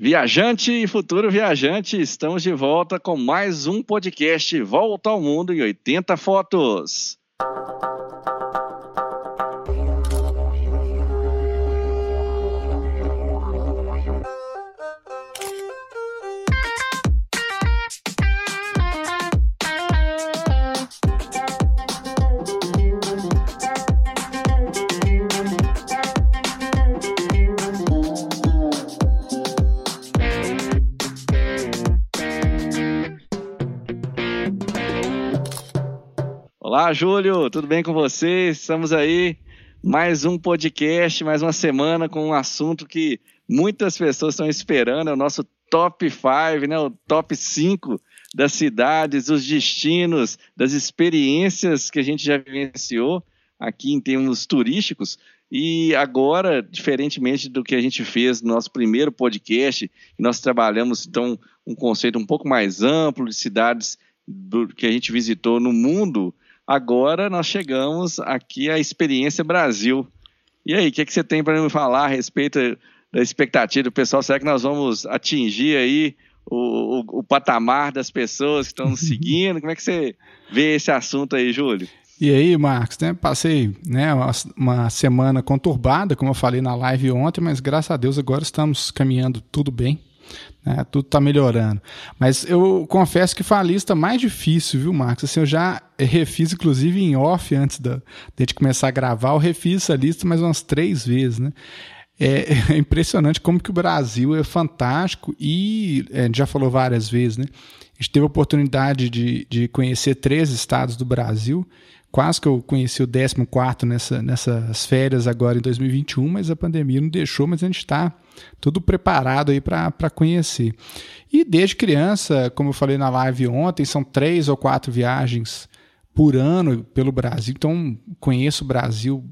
Viajante e futuro viajante, estamos de volta com mais um podcast Volta ao Mundo em 80 Fotos. Júlio, tudo bem com você? Estamos aí, mais um podcast, mais uma semana com um assunto que muitas pessoas estão esperando, é o nosso top 5, né? o top 5 das cidades, dos destinos, das experiências que a gente já vivenciou aqui em termos turísticos. E agora, diferentemente do que a gente fez no nosso primeiro podcast, nós trabalhamos então um conceito um pouco mais amplo de cidades do, que a gente visitou no mundo, Agora nós chegamos aqui à Experiência Brasil. E aí, o que, que você tem para me falar a respeito da expectativa do pessoal? Será que nós vamos atingir aí o, o, o patamar das pessoas que estão nos seguindo? Como é que você vê esse assunto aí, Júlio? E aí, Marcos, né, passei né, uma, uma, semana conturbada, como eu falei na live ontem, mas graças a Deus agora estamos caminhando tudo bem. Né? Tudo está melhorando. Mas eu confesso que foi a lista mais difícil, viu, Marcos? Assim, eu já refiz, inclusive, em off, antes da, de gente começar a gravar, eu refiz essa lista mais umas três vezes, né? É, é impressionante como que o Brasil é fantástico e é, a gente já falou várias vezes, né? A gente teve a oportunidade de, de conhecer três estados do Brasil quase que eu conheci o 14 nessa, nessas férias agora em 2021, mas a pandemia não deixou, mas a gente está tudo preparado aí para conhecer. E desde criança, como eu falei na live ontem, são três ou quatro viagens por ano pelo Brasil, então conheço o Brasil,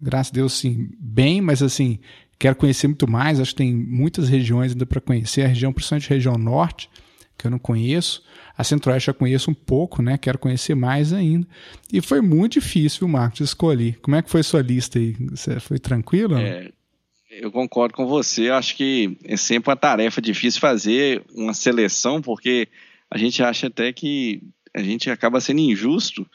graças a Deus, sim, bem, mas assim, quero conhecer muito mais, acho que tem muitas regiões ainda para conhecer, a região, principalmente a região norte, que eu não conheço. A Centro-Oeste eu conheço um pouco, né? Quero conhecer mais ainda. E foi muito difícil, Marcos, escolher. Como é que foi sua lista aí? Você foi tranquilo? É, eu concordo com você. Acho que é sempre uma tarefa difícil fazer uma seleção, porque a gente acha até que a gente acaba sendo injusto,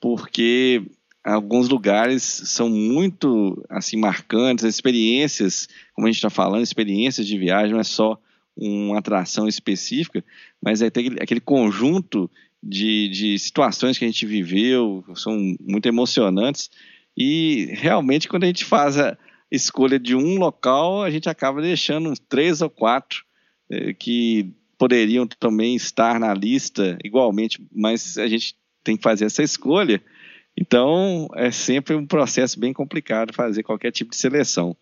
porque alguns lugares são muito assim marcantes, as experiências, como a gente está falando, experiências de viagem não é só uma atração específica, mas é aquele, aquele conjunto de, de situações que a gente viveu, são muito emocionantes, e realmente quando a gente faz a escolha de um local, a gente acaba deixando uns três ou quatro é, que poderiam também estar na lista igualmente, mas a gente tem que fazer essa escolha. Então, é sempre um processo bem complicado fazer qualquer tipo de seleção.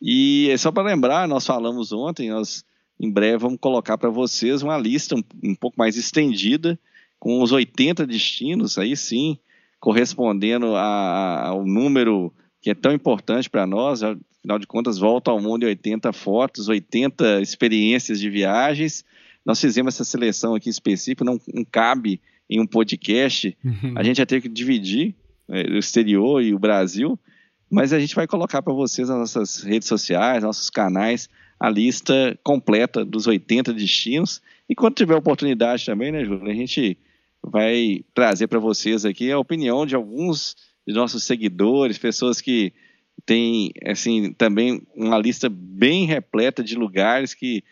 E é só para lembrar, nós falamos ontem, nós em breve vamos colocar para vocês uma lista um, um, pouco mais estendida, com os 80 destinos, aí sim, correspondendo a, ao número que é tão importante para nós, afinal de contas, volta ao mundo em 80 fotos, 80 experiências de viagens. Nós fizemos essa seleção aqui específica, não, não cabe em um podcast, uhum. a gente vai ter que dividir é, o exterior e o Brasil, mas a gente vai colocar para vocês nas nossas redes sociais, nossos canais, a lista completa dos 80 destinos. E quando tiver oportunidade também, né, Júlio, a gente vai trazer para vocês aqui a opinião de alguns de nossos seguidores, pessoas que têm, assim, também uma lista bem repleta de lugares que,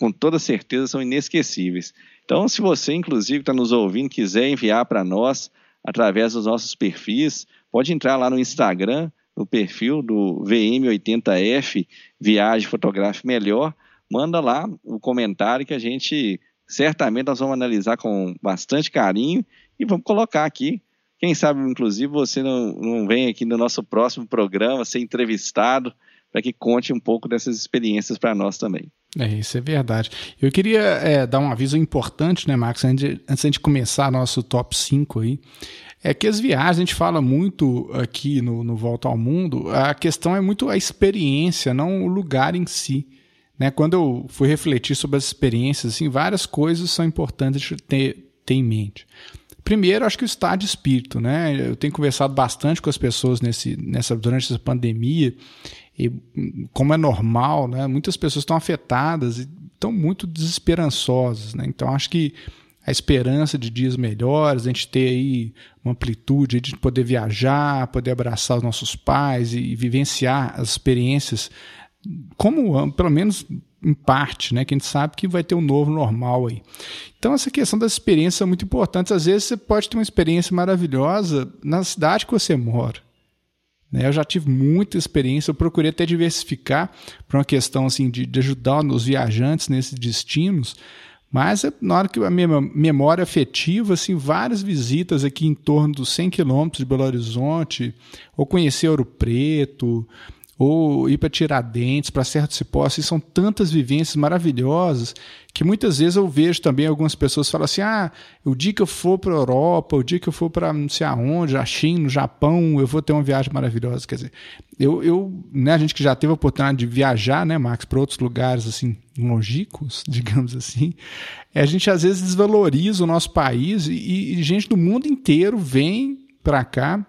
com toda certeza, são inesquecíveis. Então, se você, inclusive, está nos ouvindo, quiser enviar para nós através dos nossos perfis, pode entrar lá no Instagram, no perfil do VM80F Viagem Fotográfica Melhor, manda lá o comentário que a gente certamente nós vamos analisar com bastante carinho e vamos colocar aqui. Quem sabe, inclusive, você não, não vem aqui no nosso próximo programa ser entrevistado para que conte um pouco dessas experiências para nós também. É, isso é verdade. Eu queria é, dar um aviso importante, né, Marcos, antes de, antes de começar nosso top 5 aí. É que as viagens, a gente fala muito aqui no, no Volta ao Mundo, a questão é muito a experiência, não o lugar em si. Né? Quando eu fui refletir sobre as experiências, assim, várias coisas são importantes ter, ter em mente. Primeiro, acho que o estado de espírito, né? Eu tenho conversado bastante com as pessoas nesse, nessa, durante essa pandemia e como é normal, né, muitas pessoas estão afetadas e estão muito desesperançosas. Né? Então, acho que a esperança de dias melhores, a gente ter aí uma amplitude de poder viajar, poder abraçar os nossos pais e, vivenciar as experiências, como pelo menos em parte, né? Que a gente sabe que vai ter um novo normal aí. Então, essa questão das experiências é muito importante. Às vezes você pode ter uma experiência maravilhosa na cidade que você mora. Né? Eu já tive muita experiência, eu procurei até diversificar para uma questão assim de, de ajudar os viajantes nesses destinos. Mas na hora que a minha memória afetiva, assim, várias visitas aqui em torno dos 100 quilômetros de Belo Horizonte, ou conhecer Ouro Preto, ou ir para Tiradentes, para Serra do Cipó, assim, são tantas vivências maravilhosas que muitas vezes eu vejo também algumas pessoas falam assim: ah, o dia que eu for para a Europa, o dia que eu for para não sei aonde, a China, no Japão, eu vou ter uma viagem maravilhosa. Quer dizer, eu, eu né, a gente que já teve a oportunidade de viajar, né, Max, para outros lugares assim, longínquos, digamos assim, a gente às vezes desvaloriza o nosso país e, e gente do mundo inteiro vem para cá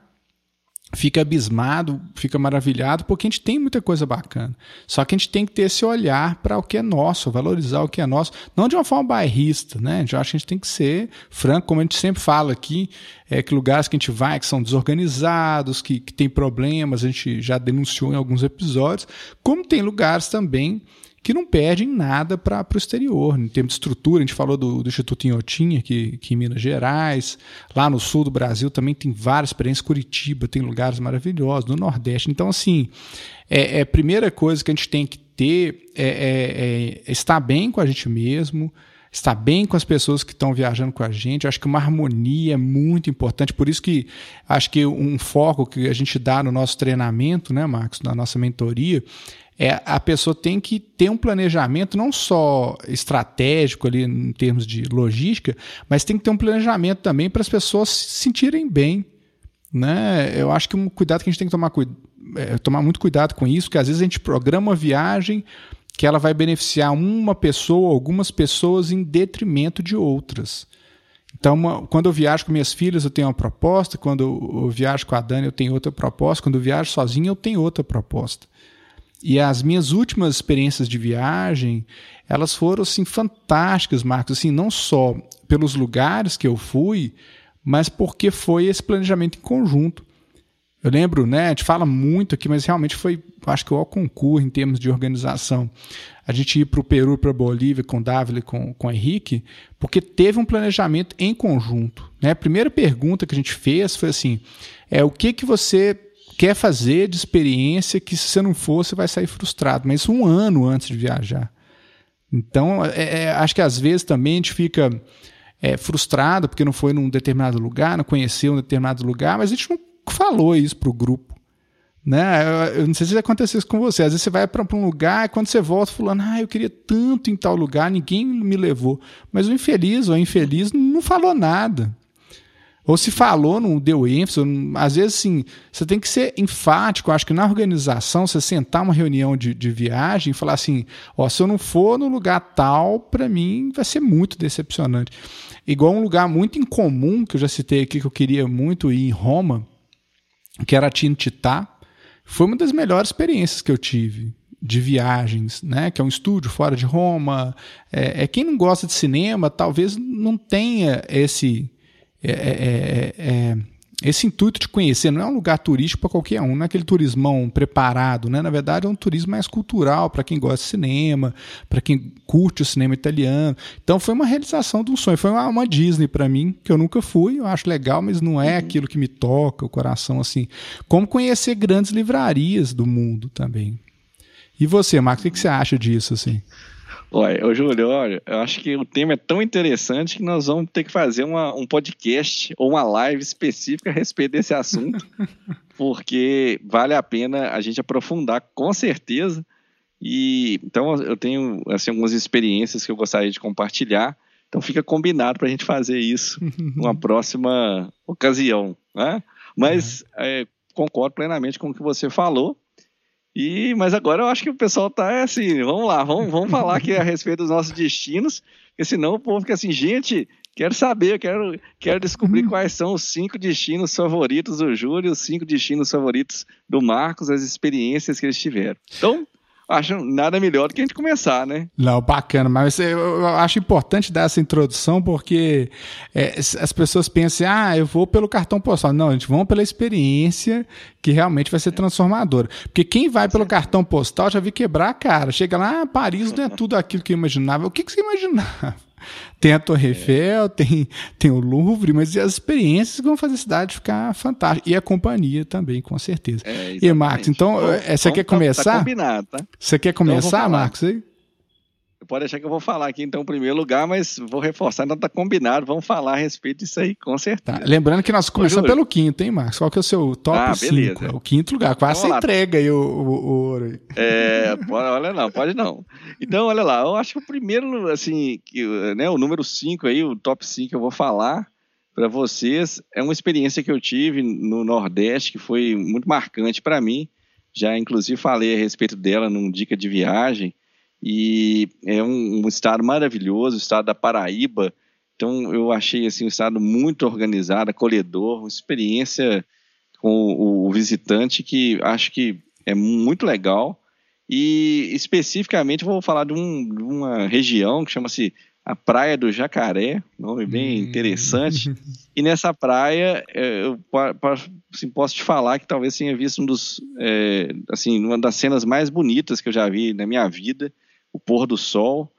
fica abismado, fica maravilhado, porque a gente tem muita coisa bacana. Só que a gente tem que ter esse olhar para o que é nosso, valorizar o que é nosso, não de uma forma bairrista, né? Eu acho que a gente tem que ser franco, como a gente sempre fala aqui, é que lugares que a gente vai que são desorganizados, que, que tem problemas, a gente já denunciou em alguns episódios, como tem lugares também que não perdem nada para o exterior, em termos de estrutura. A gente falou do, do Instituto Inhotim, aqui, aqui em Minas Gerais. Lá no sul do Brasil também tem várias experiências. Curitiba tem lugares maravilhosos, no Nordeste. Então, assim, é, é a primeira coisa que a gente tem que ter é, é, é estar bem com a gente mesmo, estar bem com as pessoas que estão viajando com a gente. Acho que uma harmonia é muito importante. Por isso que acho que um foco que a gente dá no nosso treinamento, né, Marcos, na nossa mentoria, é a pessoa tem que ter um planejamento não só estratégico ali em termos de logística, mas tem que ter um planejamento também para as pessoas se sentirem bem. Né? Eu acho que um cuidado que a gente tem que tomar, é, tomar muito cuidado com isso, que às vezes a gente programa uma viagem que ela vai beneficiar uma pessoa, algumas pessoas em detrimento de outras. Então, uma, quando eu viajo com minhas filhas, eu tenho uma proposta, quando eu, viajo com a Dani, eu tenho outra proposta, quando eu viajo sozinho, eu tenho outra proposta. E as minhas últimas experiências de viagem, elas foram assim fantásticas, Marcos, assim, não só pelos lugares que eu fui, mas porque foi esse planejamento em conjunto. Eu lembro, né, a gente fala muito aqui, mas realmente foi, acho que o concurso em termos de organização. A gente ir para o Peru, para a Bolívia com o Dávila com, com o Henrique, porque teve um planejamento em conjunto. Né? A primeira pergunta que a gente fez foi assim, é o que, que você quer fazer de experiência que se você não for, você vai sair frustrado. Mas um ano antes de viajar. Então, é, é, acho que às vezes também a gente fica é, frustrado porque não foi num determinado lugar, não conheceu um determinado lugar, mas a gente não falou isso para o grupo. Né? Eu não sei se aconteceu isso com você. Às vezes você vai para um lugar e quando você volta falando, ah, eu queria tanto em tal lugar, ninguém me levou. Mas o infeliz ou a infeliz não falou nada. Ou se falou, não deu ênfase. Às vezes, assim, você tem que ser enfático. Acho que na organização, você sentar uma reunião de, de viagem e falar assim: ó, se eu não for no lugar tal, para mim vai ser muito decepcionante. Igual um lugar muito incomum, que eu já citei aqui, que eu queria muito ir em Roma, que era Tinitá. Foi uma das melhores experiências que eu tive de viagens, né? Que é um estúdio fora de Roma. É, é quem não gosta de cinema, talvez não tenha esse é é, é, é, esse intuito de conhecer não é um lugar turístico para qualquer um, não é aquele turismão preparado, né? Na verdade, é um turismo mais cultural para quem gosta de cinema, para quem curte o cinema italiano. Então, foi uma realização de um sonho. Foi uma, uma Disney para mim que eu nunca fui. Eu acho legal, mas não é uhum. aquilo que me toca o coração assim. Como conhecer grandes livrarias do mundo também. E você, Marcos, o que, que você acha disso assim? Olha, ô Júlio, olha, eu acho que o tema é tão interessante que nós vamos ter que fazer uma, um podcast ou uma live específica a respeito desse assunto, porque vale a pena a gente aprofundar com certeza. E então eu tenho assim, algumas experiências que eu gostaria de compartilhar. Então fica combinado para a gente fazer isso numa próxima ocasião, né? Mas uhum. é, concordo plenamente com o que você falou. E, mas agora eu acho que o pessoal tá assim, vamos lá, vamos, vamos falar aqui a respeito dos nossos destinos, porque senão o povo fica assim, gente, Quero saber, quero, quero descobrir quais são os cinco destinos favoritos do Júlio, os cinco destinos favoritos do Marcos, as experiências que eles tiveram. Então, acho nada melhor do que a gente começar, né? Não, bacana, mas eu acho importante dar essa introdução porque é, as pessoas pensam, ah, eu vou pelo cartão postal. Não, a gente vão pela experiência que realmente vai ser transformadora. Porque quem vai pelo cartão postal já vi quebrar a cara. Chega lá, ah, Paris não é tudo aquilo que eu imaginava. O que, que você imaginava? Tem a Torre é. Eiffel, tem, tem o Louvre, mas as experiências vão fazer a cidade ficar fantástica. E a companhia também, com certeza. É, e, Marcos, então, então é, você quer tá começar? Tá combinado, tá? Você quer então, começar, então, Marcos? Aí? Pode deixar que eu vou falar aqui então em primeiro lugar, mas vou reforçar, não está combinado, vamos falar a respeito disso aí, com certeza. Tá. Lembrando que nós começamos pelo quinto, hein, Marcos? Qual que é o seu top 5? Ah, é o quinto lugar, quase então, você entrega aí o, o, o ouro aí. É, olha não, pode não. Então, olha lá, eu acho que o primeiro, assim, que, né, o número 5 aí, o top 5 que eu vou falar para vocês, é uma experiência que eu tive no Nordeste que foi muito marcante para mim. Já, inclusive, falei a respeito dela num Dica de Viagem, e é um, um, estado maravilhoso, o estado da Paraíba. Então eu achei assim um estado muito organizado, acolhedor, uma experiência com o, o visitante que acho que é muito legal. E especificamente vou falar de, um, de uma região que chama-se a Praia do Jacaré, nome bem hum. interessante. E nessa praia, é, eu assim, posso te falar que talvez tenha visto um dos, é, assim, uma das cenas mais bonitas que eu já vi na minha vida o pôr do sol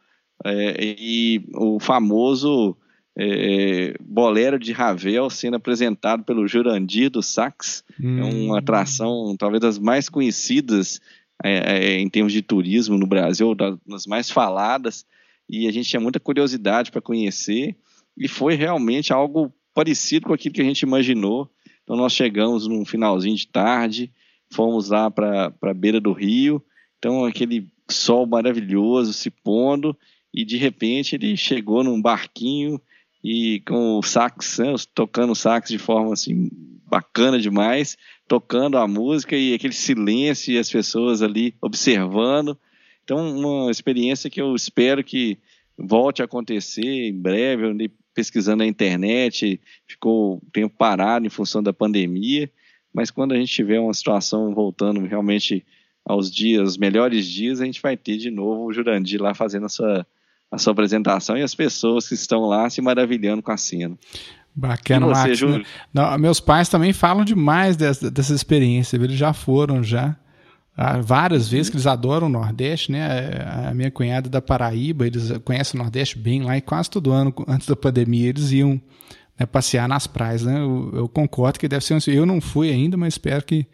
é, e o famoso é, bolero de Ravel sendo apresentado pelo Jurandir do Sax. Hum. É uma atração talvez das mais conhecidas é, é, em termos de turismo no Brasil, das mais faladas, e a gente tinha muita curiosidade para conhecer, e foi realmente algo parecido com aquilo que a gente imaginou. Então nós chegamos num finalzinho de tarde, fomos lá para a beira do rio, então aquele sol maravilhoso se pondo e de repente ele chegou num barquinho e com o sax, né, tocando sax de forma assim bacana demais, tocando a música e aquele silêncio e as pessoas ali observando. Então, uma experiência que eu espero que volte a acontecer em breve. Eu andei pesquisando na internet, ficou o tempo parado em função da pandemia, mas quando a gente tiver uma situação voltando realmente aos dias, os melhores dias, a gente vai ter de novo o Jurandir lá fazendo a sua, a sua apresentação e as pessoas que estão lá se maravilhando com a cena. Bacana, você, Max, né? Não, meus pais também falam demais dessa, dessa experiência, eles já foram já. Ah, várias vezes que eles adoram o Nordeste, né? A minha cunhada da Paraíba, eles conhecem o Nordeste bem lá e quase todo ano, antes da pandemia, eles iam né, passear nas praias, né? Eu, eu, concordo que deve ser. Eu não fui ainda, mas espero que,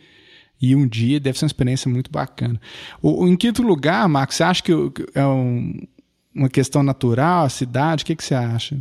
e um dia deve ser uma experiência muito bacana. O, em quinto lugar, Marcos, você acha que é um, uma questão natural, a cidade? O que, que você acha?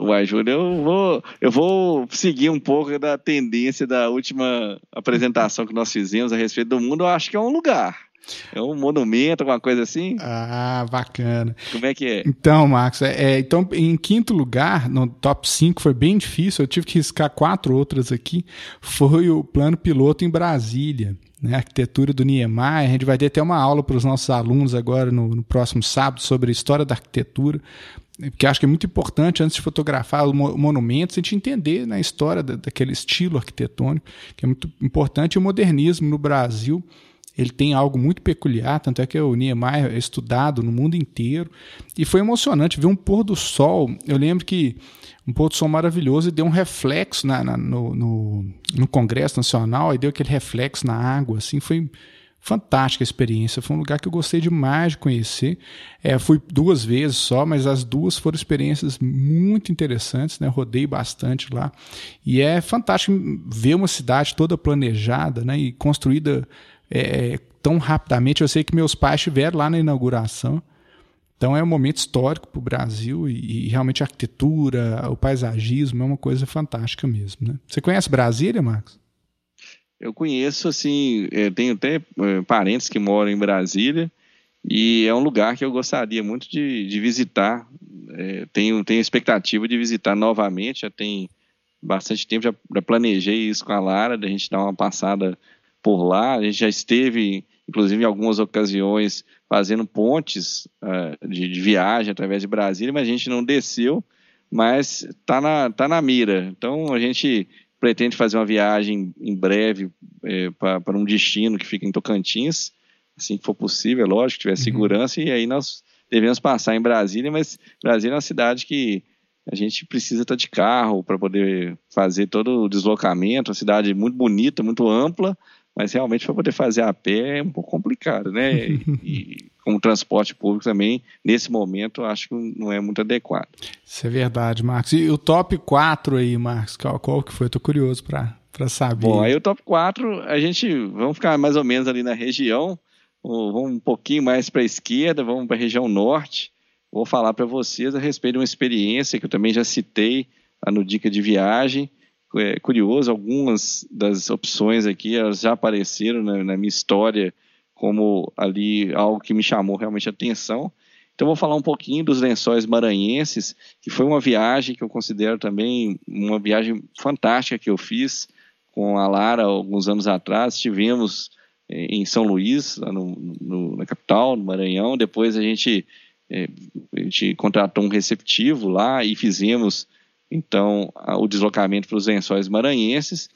Uai, Júlio, eu vou, eu vou seguir um pouco da tendência da última apresentação que nós fizemos a respeito do mundo. Eu acho que é um lugar. É um monumento, alguma coisa assim? Ah, bacana. Como é que é? Então, Marcos, é, é, então, em quinto lugar, no top 5, foi bem difícil, eu tive que riscar quatro outras aqui, foi o plano piloto em Brasília. Né, arquitetura do Niemeyer. A gente vai ter até uma aula para os nossos alunos agora no, no, próximo sábado sobre a história da arquitetura, porque acho que é muito importante, antes de fotografar os monumentos, a gente entender né, história da, daquele estilo arquitetônico, que é muito importante, o modernismo no Brasil ele tem algo muito peculiar, tanto é que o Niemeyer é estudado no mundo inteiro. E foi emocionante ver um pôr do sol. Eu lembro que um pôr do sol maravilhoso e deu um reflexo na, na no, no, no, Congresso Nacional, e deu aquele reflexo na água. Assim, foi fantástica a experiência. Foi um lugar que eu gostei demais de conhecer. É, fui duas vezes só, mas as duas foram experiências muito interessantes. Né? Rodei bastante lá. E é fantástico ver uma cidade toda planejada né? e construída é, tão rapidamente. Eu sei que meus pais estiveram lá na inauguração. Então é um momento histórico para o Brasil e, e, realmente a arquitetura, o paisagismo é uma coisa fantástica mesmo. Né? Você conhece Brasília, Marcos? Eu conheço, assim, é, tenho até é, parentes que moram em Brasília e é um lugar que eu gostaria muito de, de visitar. É, tenho, tenho expectativa de visitar novamente, já tem bastante tempo, já, já planejei isso com a Lara, da gente dar uma passada por lá. A gente já esteve, inclusive, em algumas ocasiões, fazendo pontes uh, de, de, viagem através de Brasília, mas a gente não desceu mas está na, tá na mira. Então a gente pretende fazer uma viagem em breve é, para um destino que fica em Tocantins, assim que for possível, é lógico, tiver uhum. segurança, uhum. e aí nós devemos passar em Brasília, mas Brasília é uma cidade que a gente precisa estar de carro para poder fazer todo o deslocamento, uma cidade muito bonita, muito ampla, mas realmente para poder fazer a pé é um pouco complicado, né? E, com o transporte público também, nesse momento, acho que não é muito adequado. Isso é verdade, Marcos. E o top 4 aí, Marcos, qual, qual que foi? Estou curioso para saber. Bom, aí o top 4, a gente, vamos ficar mais ou menos ali na região, vamos um pouquinho mais para a esquerda, vamos para a região norte, vou falar para vocês a respeito de uma experiência que eu também já citei no Dica de Viagem, é curioso, algumas das opções aqui elas já apareceram na, na minha história como ali algo que me chamou realmente a atenção. Então vou falar um pouquinho dos lençóis maranhenses, que foi uma viagem que eu considero também uma viagem fantástica que eu fiz com a Lara alguns anos atrás. Estivemos eh, em São Luís, no, no, na capital, no Maranhão. Depois a gente, eh, a gente contratou um receptivo lá e fizemos então o deslocamento para os lençóis maranhenses.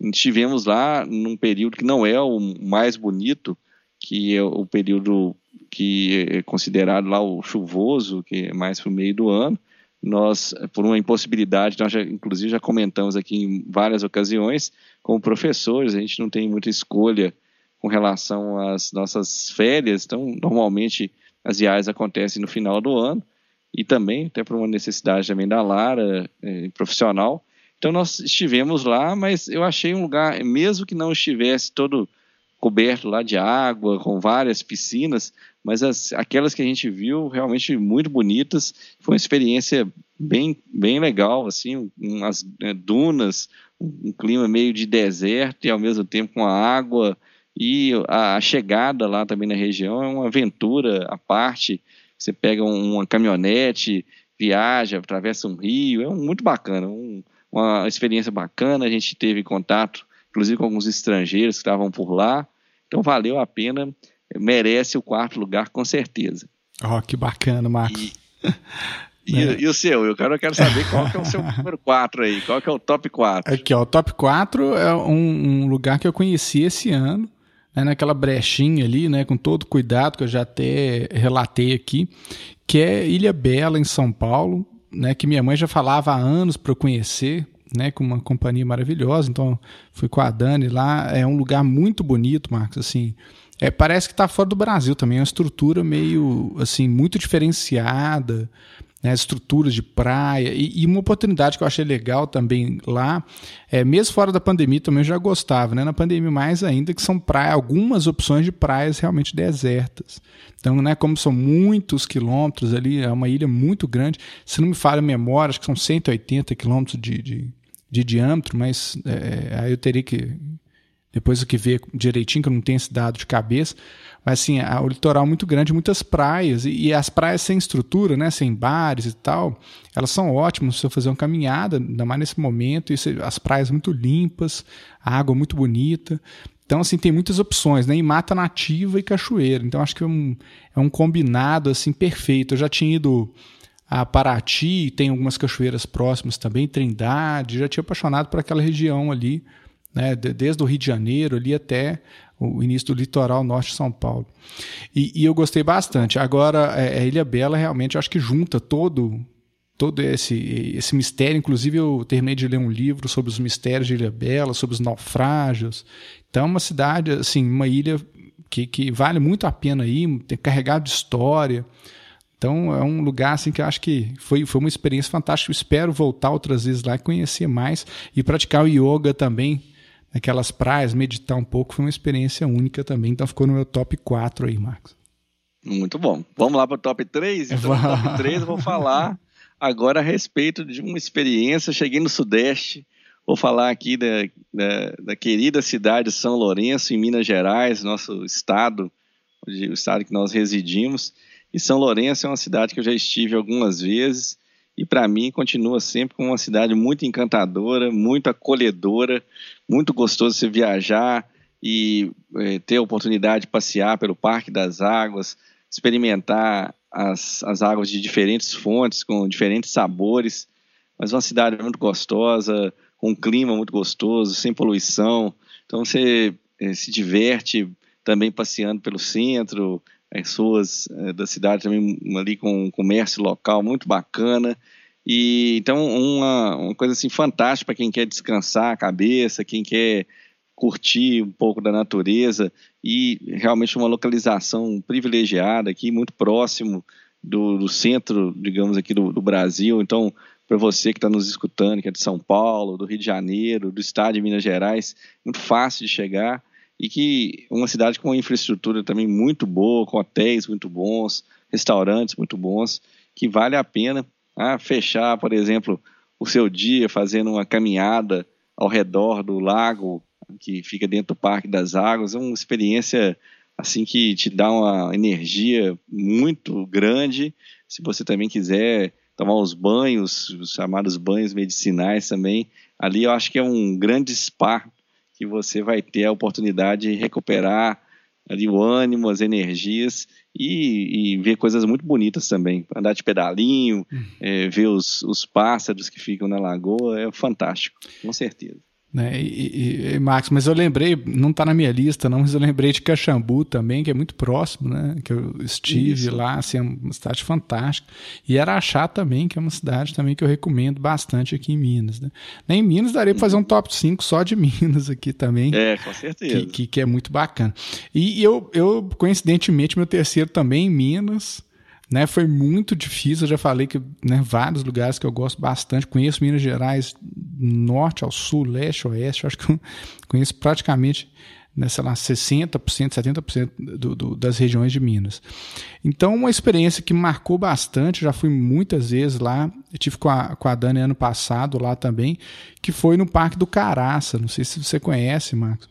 Estivemos lá num período que não é o mais bonito, que é o período que é considerado lá o chuvoso, que é mais para o meio do ano. Nós, por uma impossibilidade, nós já, inclusive já comentamos aqui em várias ocasiões, como professores, a gente não tem muita escolha com relação às nossas férias, então normalmente as viagens acontecem no final do ano e também até por uma necessidade também da Lara eh, profissional. Então nós estivemos lá, mas eu achei um lugar, mesmo que não estivesse todo coberto lá de água, com várias piscinas, mas as, aquelas que a gente viu realmente muito bonitas. Foi uma experiência bem, bem legal, assim, umas é, dunas, um, um clima meio de deserto e ao mesmo tempo com a água e a, a chegada lá também na região é uma aventura à parte. Você pega uma caminhonete, viaja, atravessa um rio, é um, muito bacana, um, uma experiência bacana. A gente teve contato, inclusive com alguns estrangeiros que estavam por lá. Então valeu a pena, merece o quarto lugar com certeza. Oh, que bacana, Marcos. E, e, e, o seu? Eu quero, eu quero saber qual que é o seu número 4 aí, qual que é o top 4. Aqui, ó, o top 4 é um, um lugar que eu conheci esse ano né, naquela brechinha ali, né, com todo cuidado que eu já até relatei aqui, que é Ilha Bela, em São Paulo, né, que minha mãe já falava há anos para eu conhecer, né, com uma companhia maravilhosa. Então, fui com a Dani lá. É um lugar muito bonito, Marcos. Assim, é, parece que está fora do Brasil também. É uma estrutura meio, assim, muito diferenciada né, estruturas de praia. E, e, uma oportunidade que eu achei legal também lá, é, mesmo fora da pandemia também eu já gostava, né, na pandemia mais ainda que são praia, algumas opções de praias realmente desertas. Então, né, como são muitos quilômetros ali, é uma ilha muito grande, se não me falha a memória, acho que são 180 quilômetros de, de, de diâmetro, mas é, aí eu teria que depois o que ver direitinho, que eu não tenho esse dado de cabeça, mas assim, o litoral é muito grande, muitas praias, e, e, as praias sem estrutura, né, sem bares e tal, elas são ótimas se você fazer uma caminhada, ainda mais nesse momento, e as praias muito limpas, a água muito bonita. Então, assim, tem muitas opções, né? E mata nativa e cachoeira. Então, acho que é um, é um combinado, assim, perfeito. Eu já tinha ido a Paraty, tem algumas cachoeiras próximas também, Trindade, já tinha apaixonado por aquela região ali, né? Desde o Rio de Janeiro ali até o início do litoral norte de São Paulo. E, e eu gostei bastante. Agora, é, a é, Ilha Bela realmente acho que junta todo todo esse, esse mistério. Inclusive, eu terminei de ler um livro sobre os mistérios de Ilha Bela, sobre os naufrágios. Então, é uma cidade, assim, uma ilha que, que vale muito a pena ir, carregado de história. Então, é um lugar assim que eu acho que foi, foi uma experiência fantástica. Eu espero voltar outras vezes lá e conhecer mais e praticar o yoga também naquelas praias, meditar um pouco, foi uma experiência única também. Então ficou no meu top 4 aí, Marcos. Muito bom. Vamos lá para o top 3? Então, no top 3 eu vou falar agora a respeito de uma experiência. Cheguei no Sudeste, vou falar aqui da, da, da querida cidade de São Lourenço, em Minas Gerais, nosso estado, o estado que nós residimos. E São Lourenço é uma cidade que eu já estive algumas vezes e para mim continua sempre uma cidade muito encantadora, muito acolhedora, muito gostoso você viajar e é, ter a oportunidade de passear pelo Parque das Águas, experimentar as, as águas de diferentes fontes, com diferentes sabores. mas uma cidade muito gostosa, com um clima muito gostoso, sem poluição. Então você é, se diverte também passeando pelo centro, as ruas é, da cidade também ali com um comércio local muito bacana. E então uma, uma coisa assim fantástica para quem quer descansar a cabeça, quem quer curtir um pouco da natureza e realmente uma localização privilegiada aqui, muito próximo do, do centro, digamos aqui do, do Brasil. Então, para você que está nos escutando, que é de São Paulo, do Rio de Janeiro, do estado de Minas Gerais, muito fácil de chegar e que uma cidade com uma infraestrutura também muito boa, com hotéis muito bons, restaurantes muito bons, que vale a pena ah, fechar, por exemplo, o seu dia fazendo uma caminhada ao redor do lago que fica dentro do Parque das Águas. É uma experiência assim que te dá uma energia muito grande. Se você também quiser tomar os banhos, os chamados banhos medicinais também, ali eu acho que é um grande spa que você vai ter a oportunidade de recuperar ali o ânimo, as energias e, e ver coisas muito bonitas também. Andar de pedalinho, uhum. é, ver os, os pássaros que ficam na lagoa, é fantástico, com certeza. Né? E, e, Max, mas eu lembrei, não está na minha lista, não, mas eu lembrei de Caxambu também, que é muito próximo, né? Que eu estive Isso. lá, assim, é uma cidade fantástica. E Araxá também, que é uma cidade também que eu recomendo bastante aqui em Minas. Né? Nem em Minas daria para fazer um top 5 só de Minas aqui também. É, com certeza. Que, que, que é muito bacana. E eu, eu, coincidentemente, meu terceiro também em Minas. Né, foi muito difícil, eu já falei que né, vários lugares que eu gosto bastante, conheço Minas Gerais, norte ao sul, leste, oeste, acho que eu conheço praticamente, né, sei lá, 60%, 70% do, do, das regiões de Minas. Então, uma experiência que marcou bastante, já fui muitas vezes lá, tive com a, com a Dani ano passado lá também, que foi no Parque do Caraça, não sei se você conhece, Marcos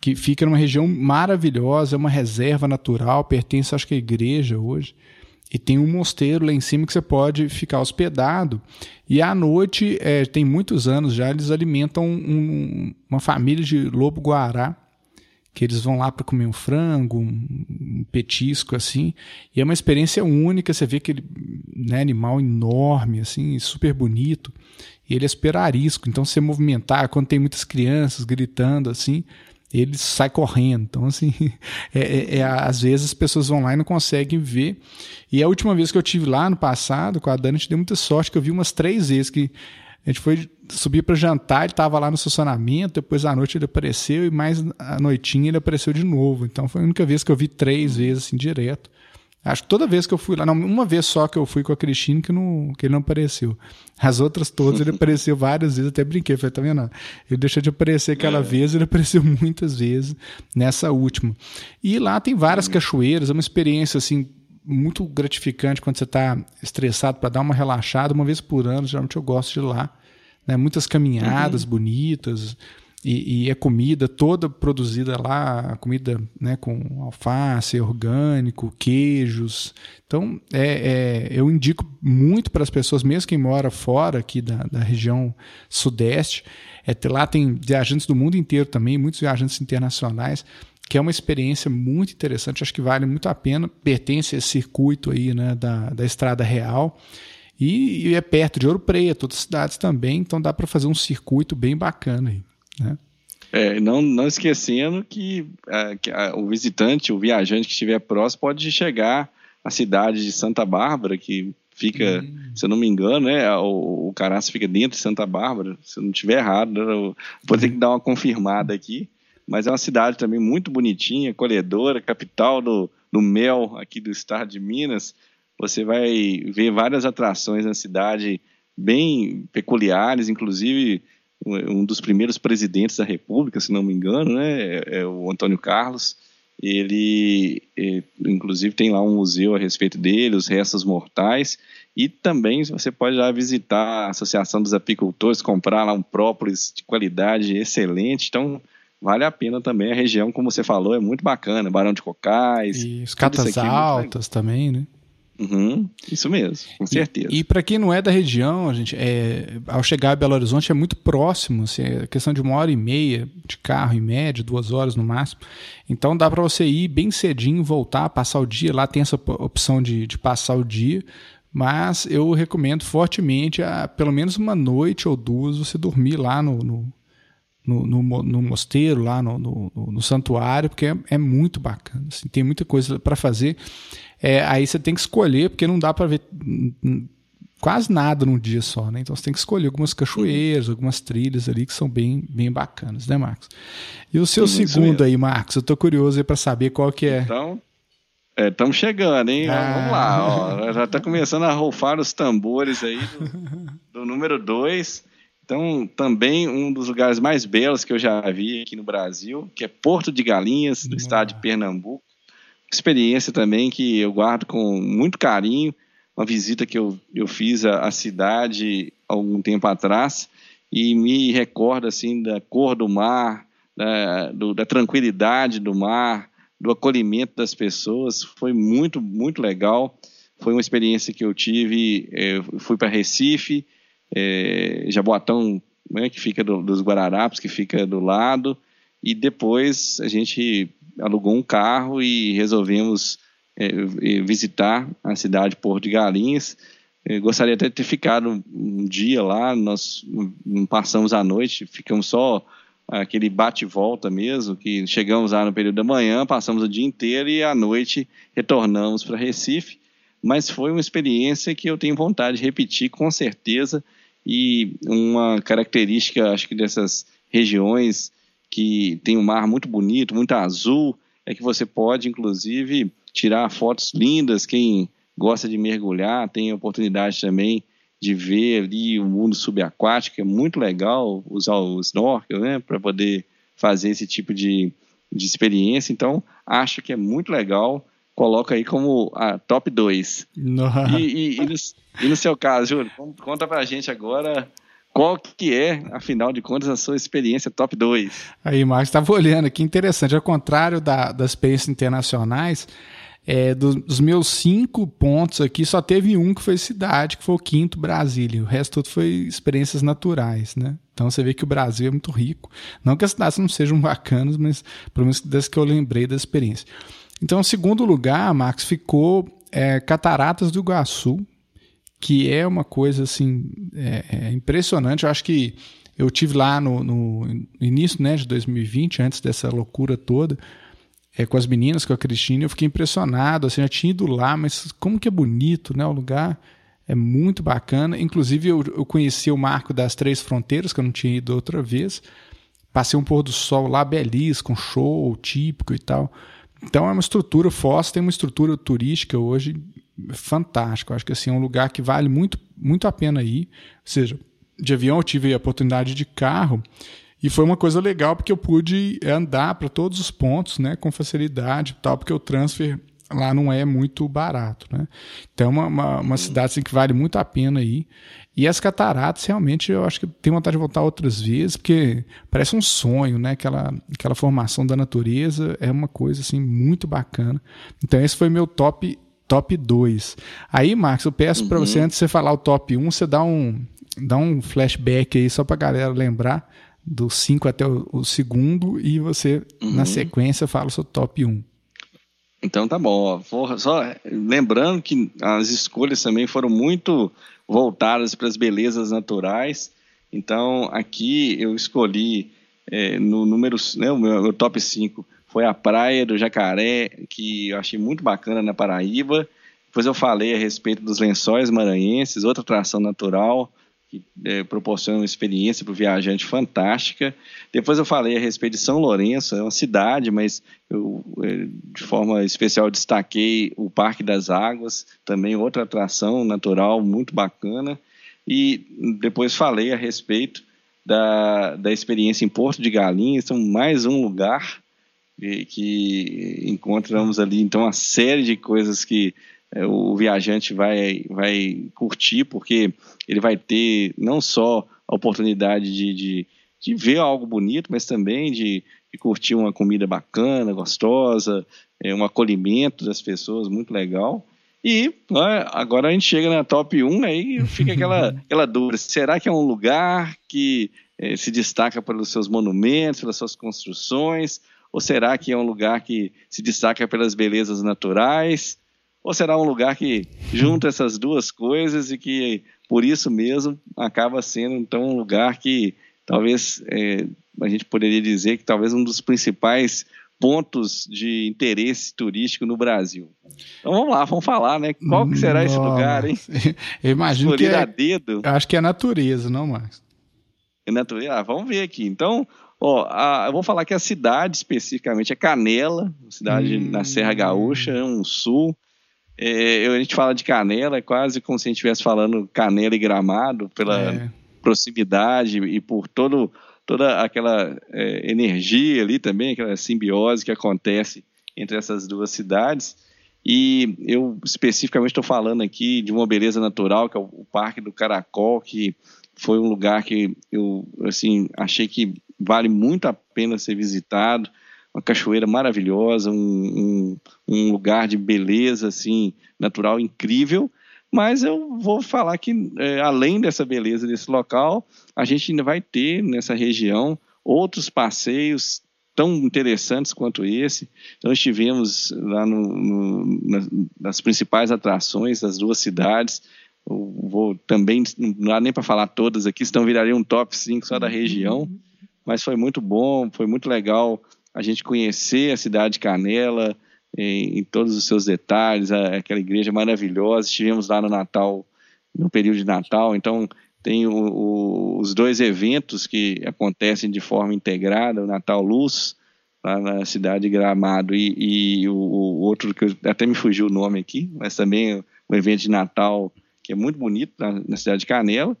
que fica numa região maravilhosa, é uma reserva natural, pertence acho que à igreja hoje. E tem um mosteiro lá em cima que você pode ficar hospedado. E à noite, é, tem muitos anos já, eles alimentam um, uma família de lobo-guará, que eles vão lá para comer um frango, um, petisco assim. E é uma experiência única, você vê aquele né, animal enorme, assim, super bonito. E ele é super arisco, então você movimentar, quando tem muitas crianças gritando assim, ele sai correndo. Então, assim, é, é, é, às vezes as pessoas vão lá e não conseguem ver. E a última vez que eu tive lá no passado, com a Dani, a gente deu muita sorte, que eu vi umas três vezes que a gente foi subir para jantar, ele estava lá no estacionamento, depois à noite ele apareceu e mais à noitinha ele apareceu de novo. Então foi a única vez que eu vi três vezes assim direto. Acho que toda vez que eu fui lá, não, uma vez só que eu fui com a Cristina que, não, que ele não apareceu. As outras todas ele apareceu várias vezes, até brinquei, falei, tá vendo? Ele deixou de aparecer aquela é. vez, ele apareceu muitas vezes nessa última. E lá tem várias uhum. cachoeiras, é uma experiência assim muito gratificante quando você está estressado para dar uma relaxada, uma vez por ano, geralmente eu gosto de ir lá. Né? Muitas caminhadas uhum. bonitas, e, e, é comida toda produzida lá, comida né, com alface, orgânico, queijos. Então, é, é eu indico muito para as pessoas, mesmo quem mora fora aqui da, da região sudeste, é, lá tem viajantes do mundo inteiro também, muitos viajantes internacionais, que é uma experiência muito interessante, acho que vale muito a pena, pertence a esse circuito aí né, da, da Estrada Real. E, e é perto de Ouro Preto, outras cidades também, então dá para fazer um circuito bem bacana aí. Né? É, não, não esquecendo que, é, que a, o visitante, o viajante que estiver próximo pode chegar à cidade de Santa Bárbara, que fica, hum. se eu não me engano, né, o, o Caraça fica dentro de Santa Bárbara, se eu não estiver errado, vou ter que dar uma confirmada aqui, mas é uma cidade também muito bonitinha, acolhedora, capital do, do mel aqui do estado de Minas, você vai ver várias atrações na cidade bem peculiares, inclusive um dos primeiros presidentes da República, se não me engano, né, é, é o Antônio Carlos. Ele, é, inclusive, tem lá um museu a respeito dele, os restos mortais. E também você pode lá visitar a Associação dos Apicultores, comprar lá um própolis de qualidade excelente. Então, vale a pena também. A região, como você falou, é muito bacana. Barão de Cocais. E os Catas é Altas também, né? Uhum, isso mesmo, com certeza. E, e para quem não é da região, a gente, é, ao chegar a Belo Horizonte é muito próximo, assim, é questão de uma hora e meia de carro em média, duas horas no máximo. Então dá para você ir bem cedinho, voltar, passar o dia. Lá tem essa opção de, de passar o dia. mas eu recomendo fortemente, a, pelo menos uma noite ou duas, você dormir lá no, no, no, no, no mosteiro, lá no, no, no santuário, porque é, é, muito bacana. Assim, tem muita coisa para fazer. É, aí você tem que escolher, porque não dá para ver quase nada num dia só, né? Então você tem que escolher algumas cachoeiras, algumas trilhas ali que são bem, bem bacanas, né, Marcos? E o seu Sim, segundo aí, Marcos, eu tô curioso aí para saber qual que é. Então, estamos é, chegando, hein? Ah. Vamos lá, ó. já está começando a rufar os tambores aí do, do número 2. Então, também um dos lugares mais belos que eu já vi aqui no Brasil, que é Porto de Galinhas, do estado de Pernambuco. Experiência também que eu guardo com muito carinho. Uma visita que eu, eu fiz à, cidade algum tempo atrás e me recorda assim da cor do mar, da, do, da tranquilidade do mar, do acolhimento das pessoas. Foi muito, muito legal. Foi uma experiência que eu tive. Eu é, fui para Recife, é, Jaboatão, né, que fica do, dos Guararapes, que fica do lado, e depois a gente alugou um carro e resolvemos é, visitar a cidade de Porto de Galinhas. Eu gostaria até de ter ficado um dia lá, nós não passamos a noite, ficamos só aquele bate-volta mesmo, que chegamos lá no período da manhã, passamos o dia inteiro e à noite retornamos para Recife. Mas foi uma experiência que eu tenho vontade de repetir com certeza e uma característica, acho que dessas regiões que tem um mar muito bonito, muito azul, é que você pode, inclusive, tirar fotos lindas. Quem gosta de mergulhar tem a oportunidade também de ver ali o mundo subaquático, é muito legal usar o snorkel, né, para poder fazer esse tipo de, de experiência. Então, acho que é muito legal. Coloca aí como a top 2. E, e, e, no, e, no, seu caso, Júlio, conta pra gente agora qual que é, afinal de contas, a sua experiência top 2. Aí, Marcos, estava olhando que interessante. Ao contrário da, das experiências internacionais, é, dos, dos, meus cinco pontos aqui, só teve um que foi cidade, que foi o quinto, Brasília. O resto tudo foi experiências naturais, né? Então você vê que o Brasil é muito rico. Não que as cidades não sejam bacanas, mas pelo menos das que eu lembrei da experiência. Então, segundo lugar, Max, ficou é, Cataratas do Iguaçu, que é uma coisa assim é, é impressionante. Eu acho que eu tive lá no, no início né, de 2020, antes dessa loucura toda é, com as meninas, com a Cristina, eu fiquei impressionado, assim, já tinha ido lá, mas como que é bonito, né, o lugar é muito bacana, inclusive eu, eu conheci o marco das Três Fronteiras, que eu não tinha ido outra vez, passei um pôr do sol lá belíssimo, com show típico e tal, então é uma estrutura, Foz tem uma estrutura turística hoje fantástica, eu acho que assim, é um lugar que vale muito, muito a pena ir, ou seja, de avião eu tive a oportunidade de carro, e foi uma coisa legal porque eu pude andar para todos os pontos, né, com facilidade, tal, porque o transfer lá não é muito barato, né? Então é uma, uma, uma cidade assim, que vale muito a pena aí. E as cataratas, realmente, eu acho que tenho vontade de voltar outras vezes, porque parece um sonho, né? Aquela, aquela formação da natureza é uma coisa, assim, muito bacana. Então esse foi meu top top 2. Aí, Marcos, eu peço uhum. para você, antes de você falar o top 1, você dá um, dá um flashback aí, só para galera lembrar do 5 até o, o, segundo e você, uhum. na sequência, fala o seu top 1. Então tá bom. Só lembrando que as escolhas também foram muito voltadas para as belezas naturais. Então aqui eu escolhi é, no número, né, o meu, meu top 5 foi a Praia do Jacaré, que eu achei muito bacana na Paraíba. Depois eu falei a respeito dos lençóis maranhenses, outra atração natural que é, proporciona uma experiência para o viajante fantástica. Depois eu falei a respeito de São Lourenço, é uma cidade, mas eu é, de forma especial destaquei o Parque das Águas, também outra atração natural muito bacana. E depois falei a respeito da, da experiência em Porto de Galinhas, então mais um lugar que, encontramos ali então uma série de coisas que o viajante vai, vai curtir, porque ele vai ter não só a oportunidade de, de, de ver algo bonito, mas também de, de, curtir uma comida bacana, gostosa, é, um acolhimento das pessoas muito legal. E né, agora a gente chega na top 1, aí fica aquela, aquela dúvida: será que é um lugar que é, se destaca pelos seus monumentos, pelas suas construções? Ou será que é um lugar que se destaca pelas belezas naturais? Ou será um lugar que junta essas duas coisas e que, por isso mesmo, acaba sendo então um lugar que talvez é, a gente poderia dizer que talvez um dos principais pontos de interesse turístico no Brasil. Então vamos lá, vamos falar, né? Qual que será esse lugar, hein? Eu imagino que é, dedo. Eu acho que é natureza, não, Marcos? É natureza? Ah, vamos ver aqui. Então, ó, a, eu vou falar que a cidade especificamente é Canela, cidade hum. na Serra Gaúcha, é um sul. É, a gente fala de Canela, é quase como se a gente estivesse falando Canela e Gramado, pela é. proximidade e por todo, toda aquela é, energia ali também, aquela simbiose que acontece entre essas duas cidades. E eu especificamente estou falando aqui de uma beleza natural, que é o Parque do Caracol, que foi um lugar que eu assim achei que vale muito a pena ser visitado uma cachoeira maravilhosa, um, um, um lugar de beleza assim natural incrível. Mas eu vou falar que, é, além dessa beleza desse local, a gente ainda vai ter nessa região outros passeios tão interessantes quanto esse. Então, estivemos lá no, no, nas, nas principais atrações das duas cidades. Eu vou também, não dá nem para falar todas aqui, senão viraria um top 5 só da região. Mas foi muito bom, foi muito legal a gente conhecer a cidade de Canela em, em todos os seus detalhes, a, aquela igreja maravilhosa. Estivemos lá no Natal, no período de Natal, então tem o, o, os dois eventos que acontecem de forma integrada, o Natal Luz, lá na cidade de Gramado, e, e o, o, outro que eu, até me fugiu o nome aqui, mas também o evento de Natal, que é muito bonito na, na cidade de Canela,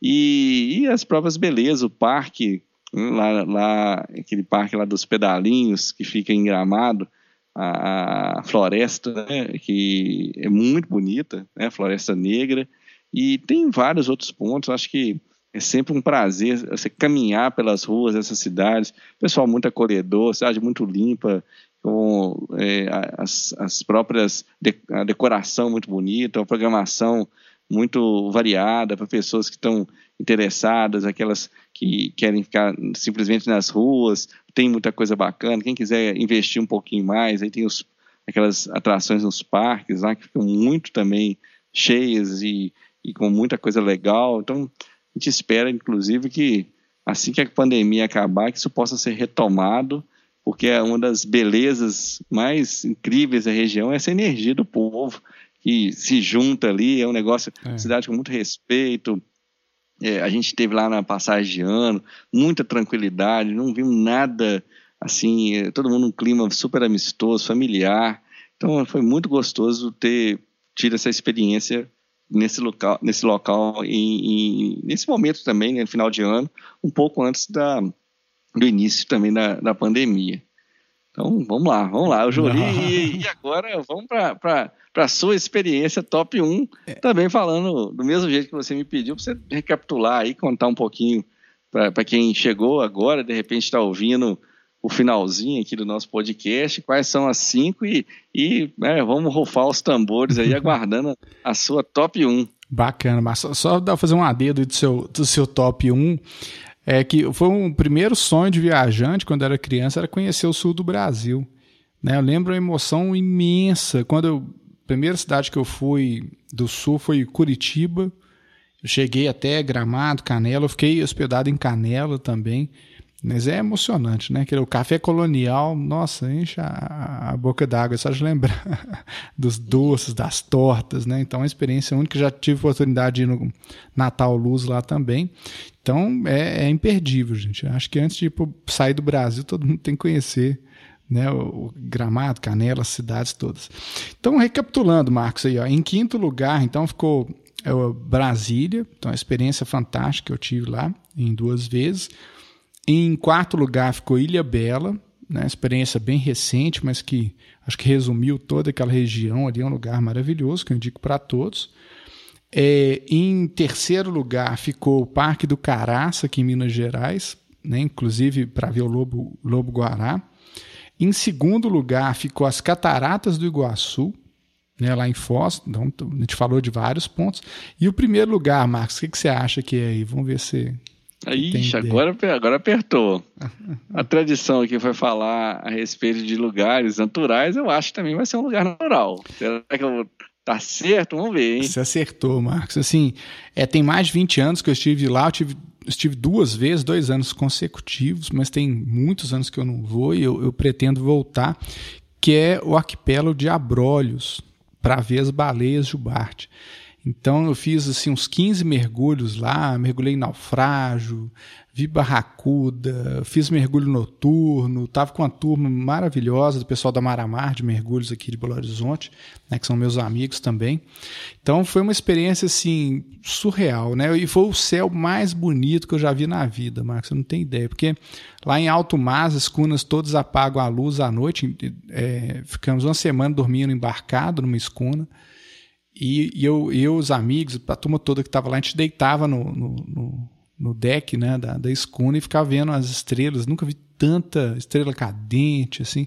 e, e, as próprias belezas, o parque lá, lá aquele parque lá dos pedalinhos que fica em Gramado, a, a floresta, né, que é muito bonita, né, floresta negra, e tem vários outros pontos, acho que é sempre um prazer você caminhar pelas ruas dessas cidades, pessoal muito acolhedor, cidade muito limpa, com é, as, as próprias, de, a decoração muito bonita, a programação muito variada para pessoas que estão interessadas, aquelas que querem ficar simplesmente nas ruas, tem muita coisa bacana. Quem quiser investir um pouquinho mais, aí tem os, aquelas atrações nos parques lá que ficam muito também cheias e, e com muita coisa legal. Então, a gente espera, inclusive, que assim que a pandemia acabar, que isso possa ser retomado, porque é uma das belezas mais incríveis da região, é essa energia do povo que se junta ali, é um negócio, é. cidade com muito respeito. É, a gente teve lá na passagem de ano, muita tranquilidade, não vimos nada assim, é, todo mundo num clima super amistoso, familiar. Então foi muito gostoso ter tido essa experiência nesse local, nesse local e, e nesse momento também, né, no final de ano, um pouco antes da, do início também da, da pandemia. Então vamos lá, vamos lá. Eu jurei e, e agora vamos para a sua experiência top 1, é. também falando do mesmo jeito que você me pediu, para você recapitular aí, contar um pouquinho para quem chegou agora, de repente está ouvindo o finalzinho aqui do nosso podcast, quais são as cinco e, e né, vamos rufar os tambores aí, aguardando a sua top 1. Bacana, mas só, só fazer um adendo do seu, do seu top 1 é que foi um primeiro sonho de viajante quando era criança era conhecer o sul do Brasil. Né? Eu lembro a emoção imensa quando eu, primeira cidade que eu fui do sul foi Curitiba. Eu cheguei até Gramado, Canela, eu fiquei hospedado em Canela também. Mas é emocionante, né? O café colonial, nossa, enche a, a boca d'água, só de lembrar dos doces, das tortas, né? Então, é uma experiência única. Já tive oportunidade de ir no Natal Luz lá também. Então, é, é imperdível, gente. Acho que antes de sair do Brasil, todo mundo tem que conhecer né, o, o Gramado, Canela, cidades todas. Então, recapitulando, Marcos, aí, ó, em quinto lugar, então, ficou é, Brasília. Então, a experiência fantástica que eu tive lá em duas vezes. Em quarto lugar ficou Ilha Bela, né, experiência bem recente, mas que acho que resumiu toda aquela região ali, é um lugar maravilhoso que eu indico para todos. É, em terceiro lugar ficou o Parque do Caraça, aqui em Minas Gerais, né, inclusive para ver o lobo, lobo guará. Em segundo lugar ficou as Cataratas do Iguaçu, né, lá em Foz. Então, a gente falou de vários pontos. E o primeiro lugar, Marcos, o que, que você acha que é aí? Vamos ver se Ixi, agora, agora apertou. A tradição aqui foi falar a respeito de lugares naturais, eu acho que também vai ser um lugar natural. Será que eu Tá certo? Vamos ver, hein? Você acertou, Marcos. Assim, é, tem mais de 20 anos que eu estive lá, eu tive, estive duas vezes, dois anos consecutivos, mas tem muitos anos que eu não vou e eu, eu pretendo voltar, que é o arquipélago de Abrolhos, para ver as baleias jubarte. Então eu fiz assim uns 15 mergulhos lá, mergulhei em naufrágio, vi barracuda, fiz mergulho noturno, estava com uma turma maravilhosa do pessoal da Maramar de mergulhos aqui de Belo Horizonte, né, que são meus amigos também. Então foi uma experiência assim surreal, né? E foi o céu mais bonito que eu já vi na vida, Marcos, você não tem ideia, porque lá em Alto Mar as escunas todas apagam a luz à noite, é, ficamos uma semana dormindo embarcado numa escuna. E, e eu, eu, os amigos, a turma toda que estava lá, a gente deitava no, no, no deck né, da, da escuna e ficava vendo as estrelas. Nunca vi tanta estrela cadente, assim.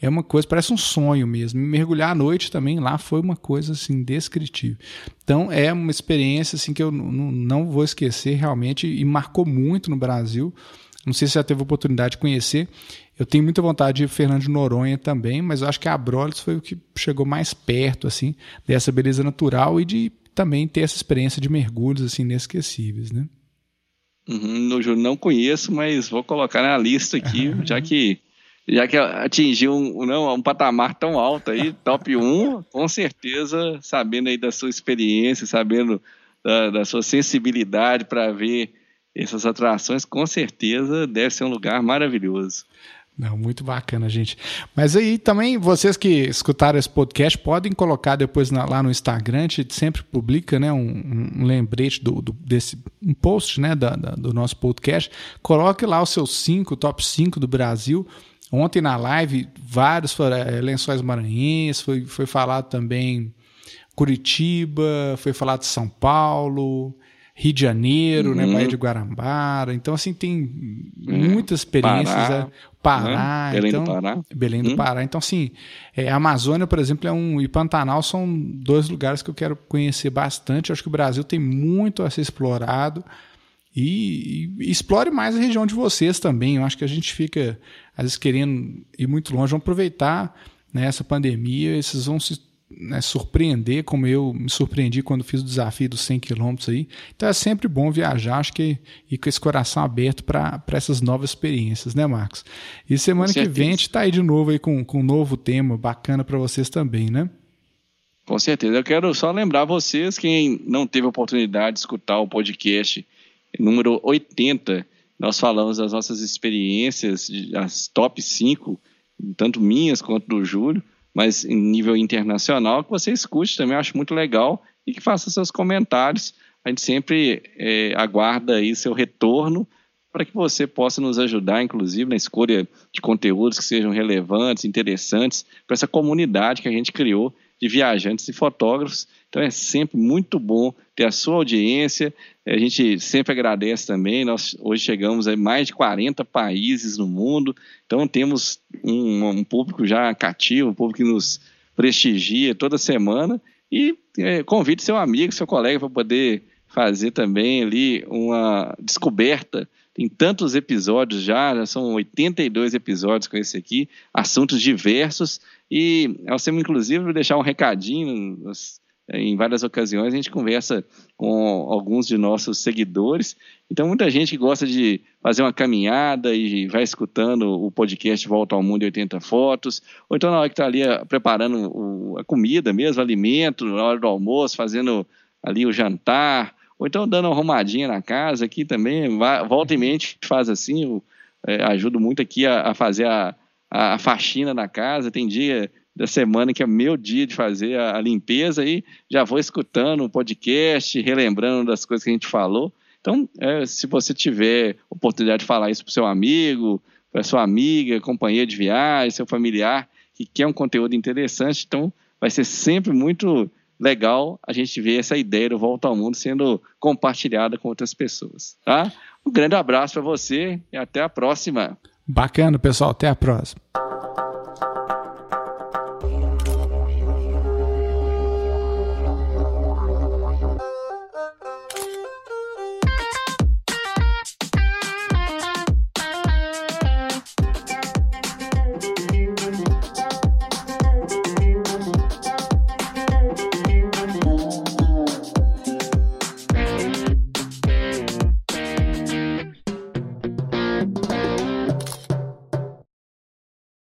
É uma coisa, parece um sonho mesmo. Mergulhar à noite também lá foi uma coisa assim indescritível. Então é uma experiência assim que eu não vou esquecer realmente e marcou muito no Brasil. Não sei se já teve oportunidade de conhecer. Eu tenho muita vontade de ir Fernando de Noronha também, mas eu acho que a Abrolhos foi o que chegou mais perto assim dessa beleza natural e de também ter essa experiência de mergulhos assim inesquecíveis, né? Uhum, no não conheço, mas vou colocar na lista aqui, já que já que atingiu um, não, um patamar tão alto aí, top 1, com certeza, sabendo aí da sua experiência, sabendo da, da sua sensibilidade para ver essas atrações, com certeza deve ser um lugar maravilhoso. Não, muito bacana, gente. Mas aí também, vocês que escutaram esse podcast, podem colocar depois na, lá no Instagram, a gente sempre publica né, um, um lembrete do, do, desse um post né, da, da, do nosso podcast. Coloque lá os seus cinco, top 5 do Brasil. Ontem na live, vários foram, é, lençóis maranhenses, foi, foi falado também Curitiba, foi falado São Paulo, Rio de Janeiro, né, uhum. né, Baía de Guarambara. Então, assim, tem é, muitas experiências. Pará, é, Pará, né? Belém então, do Pará. Belém do hum. Pará. Então, assim, é, a Amazônia, por exemplo, é um, e Pantanal são dois lugares que eu quero conhecer bastante. Eu acho que o Brasil tem muito a ser explorado. E, e, explore mais a região de vocês também. Eu acho que a gente fica, às vezes, querendo ir muito longe. Vamos aproveitar né, essa pandemia. Esses vão se né, surpreender, como eu me surpreendi quando fiz o desafio dos 100 quilômetros aí. Então é sempre bom viajar, acho que ir com esse coração aberto para essas novas experiências, né, Marcos? E semana que vem a gente está aí de novo aí com, com um novo tema bacana para vocês também, né? Com certeza. Eu quero só lembrar vocês, quem não teve a oportunidade de escutar o podcast número 80, nós falamos das nossas experiências, as top 5, tanto minhas quanto do Júlio mas em nível internacional, que você escute também, acho muito legal, e que faça seus comentários. A gente sempre é, aguarda aí seu retorno para que você possa nos ajudar, inclusive, na escolha de conteúdos que sejam relevantes, interessantes, para essa comunidade que a gente criou de viajantes e fotógrafos. Então é sempre muito bom ter a sua audiência. A gente sempre agradece também. Nós hoje chegamos a mais de 40 países no mundo. Então temos um, um público já cativo, um público que nos prestigia toda semana. E é, convide seu amigo, seu colega para poder fazer também ali uma descoberta tem tantos episódios já, já são 82 episódios com esse aqui, assuntos diversos. E você, inclusive, vou deixar um recadinho. Em várias ocasiões a gente conversa com alguns de nossos seguidores. Então, muita gente que gosta de fazer uma caminhada e vai escutando o podcast Volta ao Mundo em 80 Fotos, ou então na hora que está ali ah, preparando a comida mesmo, alimento, na hora do almoço, fazendo ali o jantar, ou então dando uma arrumadinha na casa aqui também, volta e mente faz assim, eu é, ajudo muito aqui a, a fazer a, a, faxina na casa, tem dia da semana que é meu dia de fazer a, a limpeza e já vou escutando o podcast, relembrando das coisas que a gente falou. Então, é, se você tiver oportunidade de falar isso para o seu amigo, para sua amiga, companheira de viagem, seu familiar, que quer um conteúdo interessante, então vai ser sempre muito legal a gente ver essa ideia do Volta ao Mundo sendo compartilhada com outras pessoas, tá? Um grande abraço para você e até a próxima. Bacana, pessoal. Até a próxima.